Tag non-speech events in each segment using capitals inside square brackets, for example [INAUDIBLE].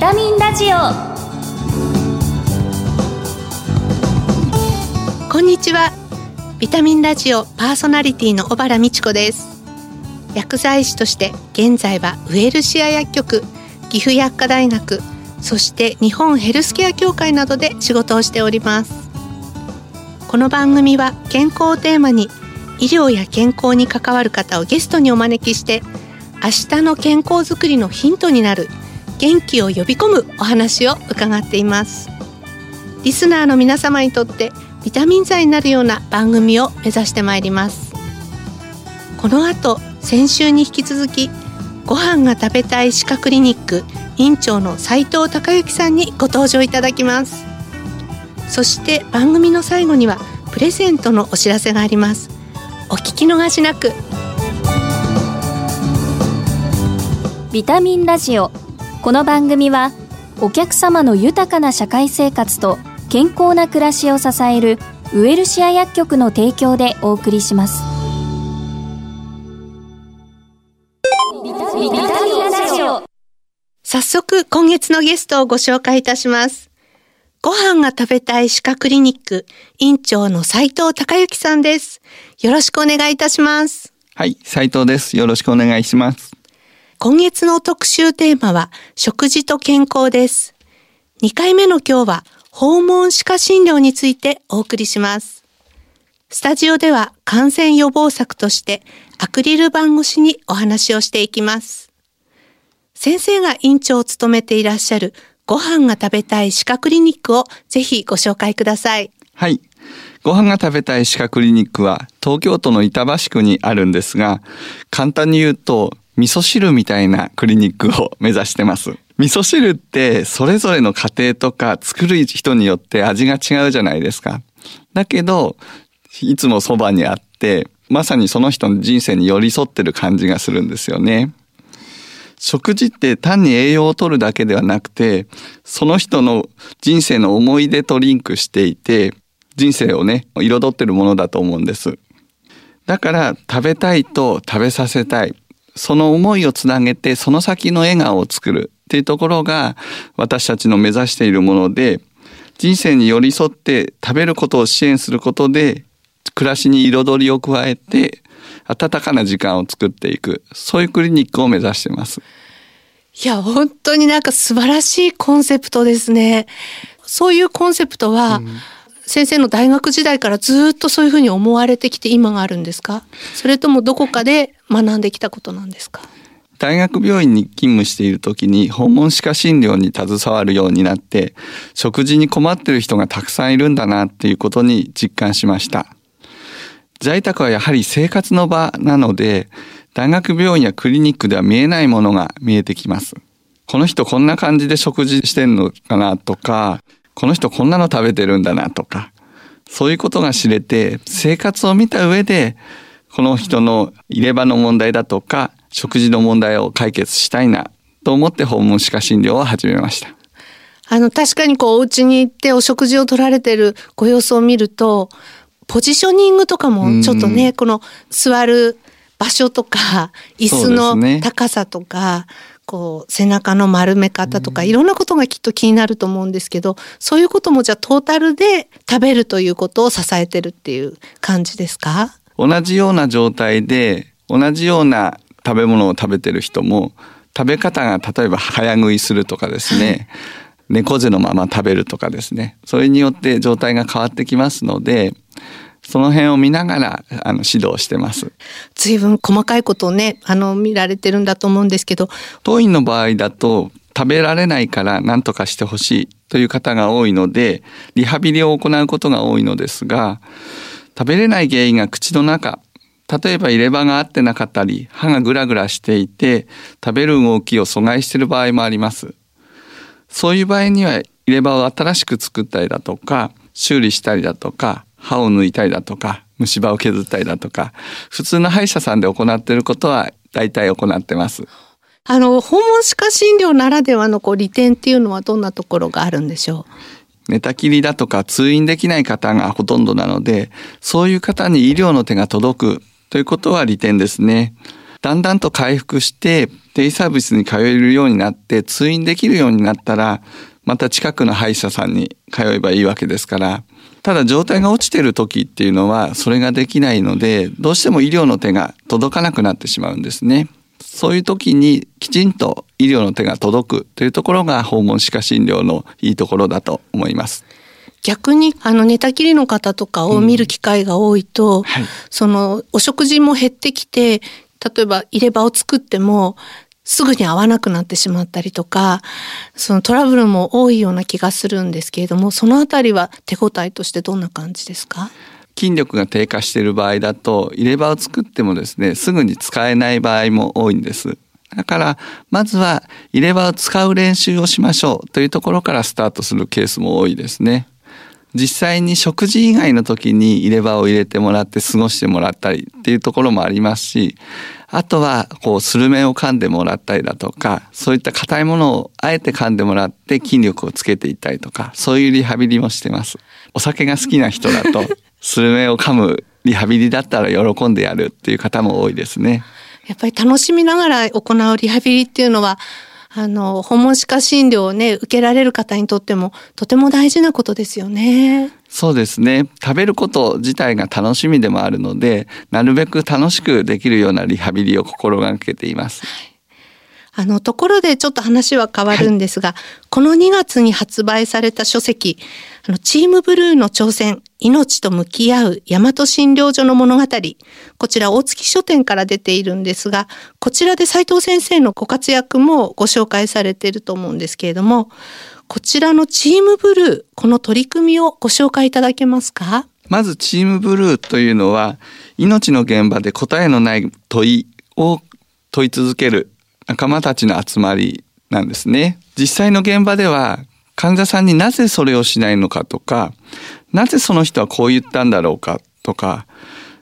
タミンラジオ。こんにちは。ビタミンラジオパーソナリティの小原美智子です。薬剤師として現在はウエルシア薬局岐阜薬科大学そして日本ヘルスケア協会などで仕事をしております。この番組は健康をテーマに医療や健康に関わる方をゲストにお招きして明日の健康づくりのヒントになる元気を呼び込むお話を伺っています。リスナーの皆様にとってビタミン剤になるような番組を目指してまいります。この後先週に引き続きご飯が食べたい歯科クリニック院長の斉藤孝之さんにご登場いただきます。そして番組の最後にはプレゼントのお知らせがあります。お聞き逃しなく。ビタミンラジオ。この番組はお客様の豊かな社会生活と健康な暮らしを支えるウエルシア薬局の提供でお送りします。ビタミンラジオ。早速今月のゲストをご紹介いたします。ご飯が食べたい歯科クリニック院長の斉藤孝之さんです。よろしくお願いいたします。はい、斉藤です。よろしくお願いします。今月の特集テーマは食事と健康です。2回目の今日は訪問歯科診療についてお送りします。スタジオでは感染予防策としてアクリル板越しにお話をしていきます。先生が院長を務めていらっしゃるご飯が食べたい歯科クリニックをぜひご紹介ください。はい。ご飯が食べたい歯科クリニックは東京都の板橋区にあるんですが、簡単に言うと味噌汁みたいなクリニックを目指してます。味噌汁ってそれぞれの家庭とか作る人によって味が違うじゃないですか。だけど、いつもそばにあって、まさにその人の人生に寄り添ってる感じがするんですよね。食事って単に栄養を取るだけではなくて、その人の人生の思い出とリンクしていて、人生をね、彩ってるものだと思うんです。だから食べたいと食べさせたい。その思いをつなげて、その先の笑顔を作るっていうところが私たちの目指しているもので、人生に寄り添って食べることを支援することで、暮らしに彩りを加えて、温かな時間を作っていく。そういうクリニックを目指してます。いや、本当になんか素晴らしいコンセプトですね。そういうコンセプトは、先生の大学時代からずっとそういうふうに思われてきて今があるんですか？それともどこかで学んできたことなんですか？大学病院に勤務している時に訪問歯科診療に携わるようになって食事に困ってる人がたくさんいるんだなっていうことに実感しました。在宅はやはり生活の場なので大学病院やクリニックでは見えないものが見えてきます。この人こんな感じで食事してんのかなとかこの人こんなの食べてるんだなとかそういうことが知れて生活を見た上でこの人の入れ歯の問題だとか食事の問題を解決したいなと思って訪問歯科診療を始めました。あの、確かにこう、お家に行ってお食事を取られてるご様子を見ると、ポジショニングとかもちょっとね、この座る場所とか、椅子の高さとか、こう、背中の丸め方とか、いろんなことがきっと気になると思うんですけど、そういうこともじゃあトータルで食べるということを支えてるっていう感じですか？同じような状態で同じような食べ物を食べてる人も食べ方が例えば早食いするとかですね、[LAUGHS] 猫背のまま食べるとかですね。それによって状態が変わってきますのでその辺を見ながらあの指導してます。随分細かいことをね、あの、見られてるんだと思うんですけど、当院の場合だと食べられないから何とかしてほしいという方が多いのでリハビリを行うことが多いのですが食べれない原因が口の中。例えば入れ歯が合ってなかったり歯がグラグラしていて食べる動きを阻害している場合もあります。そういう場合には入れ歯を新しく作ったりだとか修理したりだとか歯を抜いたりだとか虫歯を削ったりだとか普通の歯医者さんで行っていることは大体行ってます。あの、訪問歯科診療ならではのこう利点っていうのはどんなところがあるんでしょう？寝たきりだとか通院できない方がほとんどなのでそういう方に医療の手が届くということは利点ですねだんだんと回復してデイサービスに通えるようになって通院できるようになったらまた近くの歯医者さんに通えばいいわけですからただ状態が落ちてる時っていうのはそれができないのでどうしても医療の手が届かなくなってしまうんですね。そういう時にきちんと医療の手が届くというところが訪問歯科診療のいいところだと思います。逆にあの寝たきりの方とかを見る機会が多いと、うんはい、そのお食事も減ってきて例えば入れ歯を作ってもすぐに合わなくなってしまったりとかそのトラブルも多いような気がするんですけれどもそのあたりは手応えとしてどんな感じですか？筋力が低下している場合だと入れ歯を作ってもですねすぐに使えない場合も多いんです。だからまずは入れ歯を使う練習をしましょうというところからスタートするケースも多いですね。実際に食事以外の時に入れ歯を入れてもらって過ごしてもらったりっていうところもありますしあとはこうスルメを噛んでもらったりだとかそういった硬いものをあえて噛んでもらって筋力をつけていったりとかそういうリハビリもしてます。お酒が好きな人だと [LAUGHS] スルメを噛むリハビリだったら喜んでやるっていう方も多いですね。やっぱり楽しみながら行うリハビリっていうのはあの、訪問歯科診療をね、受けられる方にとっても、とても大事なことですよね。そうですね。食べること自体が楽しみでもあるので、なるべく楽しくできるようなリハビリを心がけています。はいあの、ところでちょっと話は変わるんですが、はい、この2月に発売された書籍、あの、チームブルーの挑戦、命と向き合う大和診療所の物語。こちら大月書店から出ているんですが、こちらで斉藤先生のご活躍もご紹介されていると思うんですけれども、こちらのチームブルー、この取り組みをご紹介いただけますか？まずチームブルーというのは、命の現場で答えのない問いを問い続ける仲間たちの集まりなんですね。実際の現場では患者さんになぜそれをしないのかとか、なぜその人はこう言ったんだろうかとか、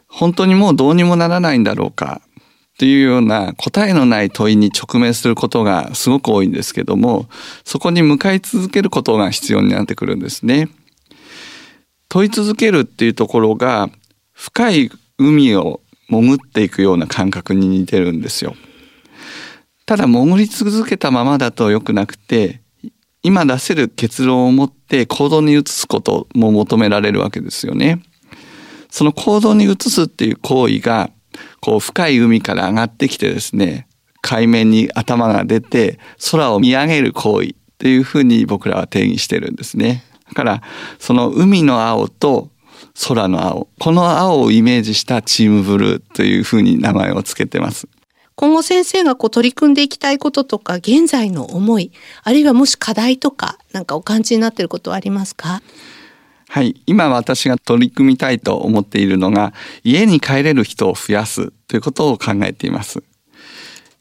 本当にもうどうにもならないんだろうかっていうような答えのない問いに直面することがすごく多いんですけども、そこに向かい続けることが必要になってくるんですね。問い続けるっていうところが深い海を潜っていくような感覚に似てるんですよ。ただ潜り続けたままだと良くなくて、今出せる結論を持って行動に移すことも求められるわけですよね。その行動に移すっていう行為が、こう深い海から上がってきてですね、海面に頭が出て空を見上げる行為っていうふうに僕らは定義してるんですね。だからその海の青と空の青、この青をイメージしたチームブルーというふうに名前を付けてます。今後先生がこう取り組んでいきたいこととか、現在の思い、あるいはもし課題とか、なんかお感じになっていることはありますか？はい。今私が取り組みたいと思っているのが、家に帰れる人を増やすということを考えています。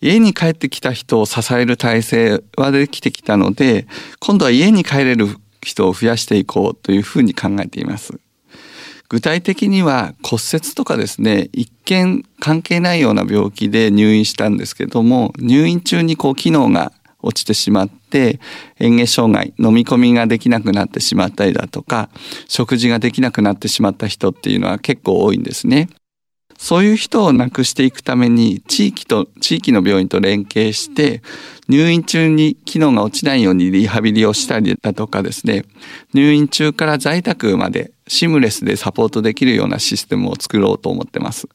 家に帰ってきた人を支える体制はできてきたので、今度は家に帰れる人を増やしていこうというふうに考えています。具体的には骨折とかですね一見関係ないような病気で入院したんですけども入院中にこう機能が落ちてしまって嚥下障害飲み込みができなくなってしまったりだとか食事ができなくなってしまった人っていうのは結構多いんですね。そういう人をなくしていくために地域と地域の病院と連携して入院中に機能が落ちないようにリハビリをしたりだとかですね入院中から在宅までシムレスでサポートできるようなシステムを作ろうと思ってます。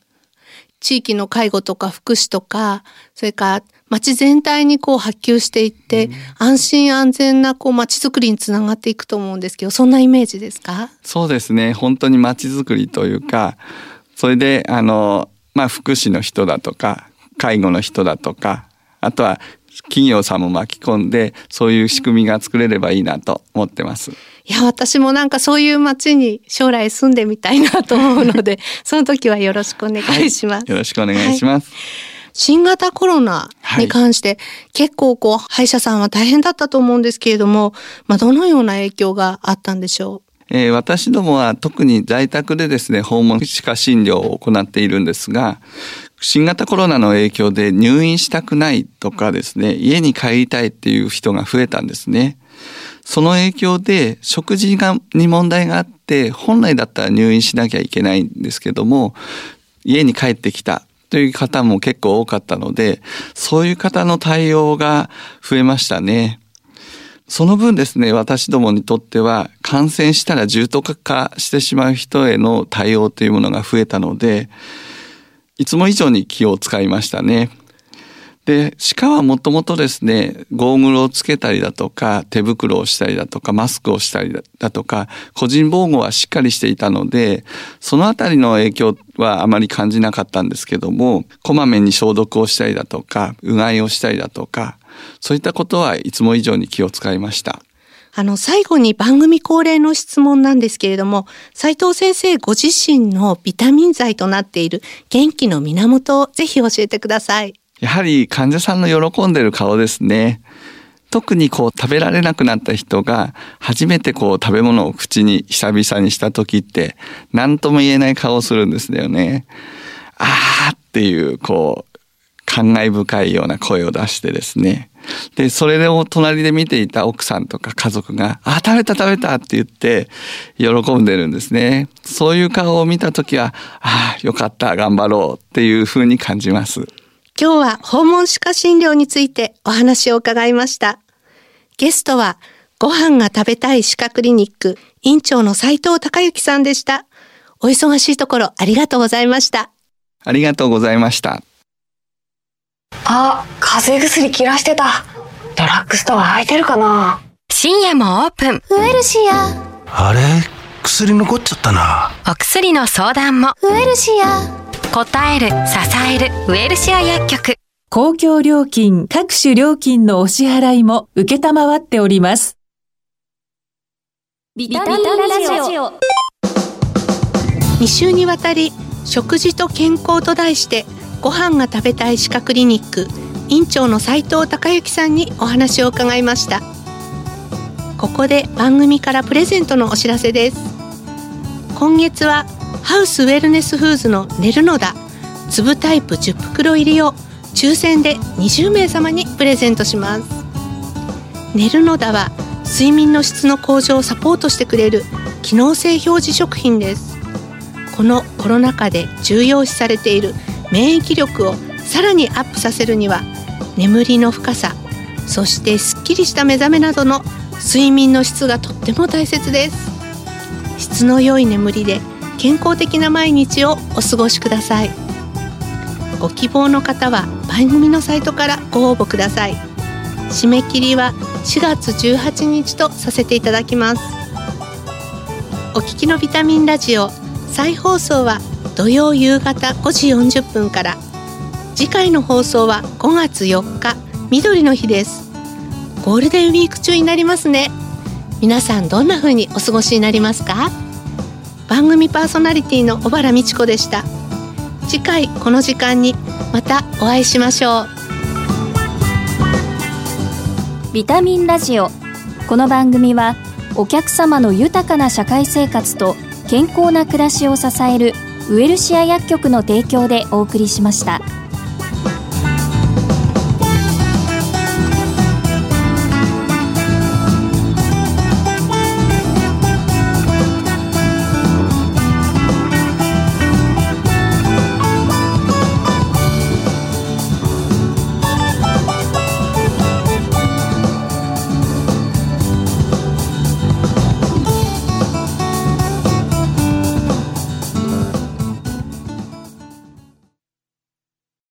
地域の介護とか福祉とかそれから町全体にこう波及していって、うん、安心安全なこう町づくりにつながっていくと思うんですけどそんなイメージですか？そうですね本当に町づくりというかそれであの、まあ、福祉の人だとか介護の人だとかあとは企業さんも巻き込んでそういう仕組みが作れればいいなと思ってます。いや私もなんかそういう町に将来住んでみたいなと思うので [LAUGHS] その時はよろしくお願いします。はい、よろしくお願いします。はい新型コロナに関して、結構こう歯医者さんは大変だったと思うんですけれども、まあ、どのような影響があったんでしょう？えー、私どもは特に在宅でですね訪問歯科診療を行っているんですが新型コロナの影響で入院したくないとかですね家に帰りたいっていう人が増えたんですね。その影響で食事がに問題があって本来だったら入院しなきゃいけないんですけども家に帰ってきたという方も結構多かったので、そういう方の対応が増えましたね。その分ですね、私どもにとっては感染したら重篤化してしまう人への対応というものが増えたので、いつも以上に気を使いましたね。で、鹿はもともとですね、ゴーグルをつけたりだとか、手袋をしたりだとか、マスクをしたりだとか、個人防護はしっかりしていたので、そのあたりの影響はあまり感じなかったんですけども、こまめに消毒をしたりだとか、うがいをしたりだとか、そういったことはいつも以上に気を使いました。あの、最後に番組恒例の質問なんですけれども、斉藤先生ご自身のビタミン剤となっている元気の源をぜひ教えてください。やはり患者さんの喜んでる顔ですね。特にこう食べられなくなった人が初めてこう食べ物を口に久々にした時って何とも言えない顔をするんですよね。あーっていうこう感慨深いような声を出してですね。で、それを隣で見ていた奥さんとか家族が、あ、食べた食べたって言って喜んでるんですね。そういう顔を見た時は、ああ、よかった、頑張ろうっていうふうに感じます。今日は訪問歯科診療についてお話を伺いました。ゲストは、ご飯が食べたい歯科クリニック院長の斉藤隆之さんでした。お忙しいところありがとうございました。ありがとうございました。あ、風邪薬切らしてた。ドラッグストア空いてるかな深夜もオープン。ウエルシア。あれ？薬残っちゃったな。お薬の相談も。ウエルシア。答える、支える、ウエルシア薬局。公共料金、各種料金のお支払いも受けたまわっております。ビタミンラジオ。2週にわたり、食事と健康と題して、ご飯が食べたい歯科クリニック、院長の斉藤隆之さんにお話を伺いました。ここで番組からプレゼントのお知らせです。今月はハウスウェルネスフーズの寝るのだ。粒タイプ10袋入りを抽選で20名様にプレゼントします。寝るのだは睡眠の質の向上をサポートしてくれる機能性表示食品です。このコロナ禍で重要視されている免疫力をさらにアップさせるには眠りの深さそしてすっきりした目覚めなどの睡眠の質がとっても大切です。質の良い眠りで健康的な毎日をお過ごしください。ご希望の方は番組のサイトからご応募ください。締め切りは4月18日とさせていただきます。お聞きのビタミンラジオ再放送は土曜夕方5時40分から。次回の放送は5月4日緑の日です。ゴールデンウィーク中になりますね。皆さんどんな風にお過ごしになりますか？番組パーソナリティの小原美智子でした。次回この時間にまたお会いしましょう。ビタミンラジオ。この番組はお客様の豊かな社会生活と健康な暮らしを支えるウエルシア薬局の提供でお送りしました。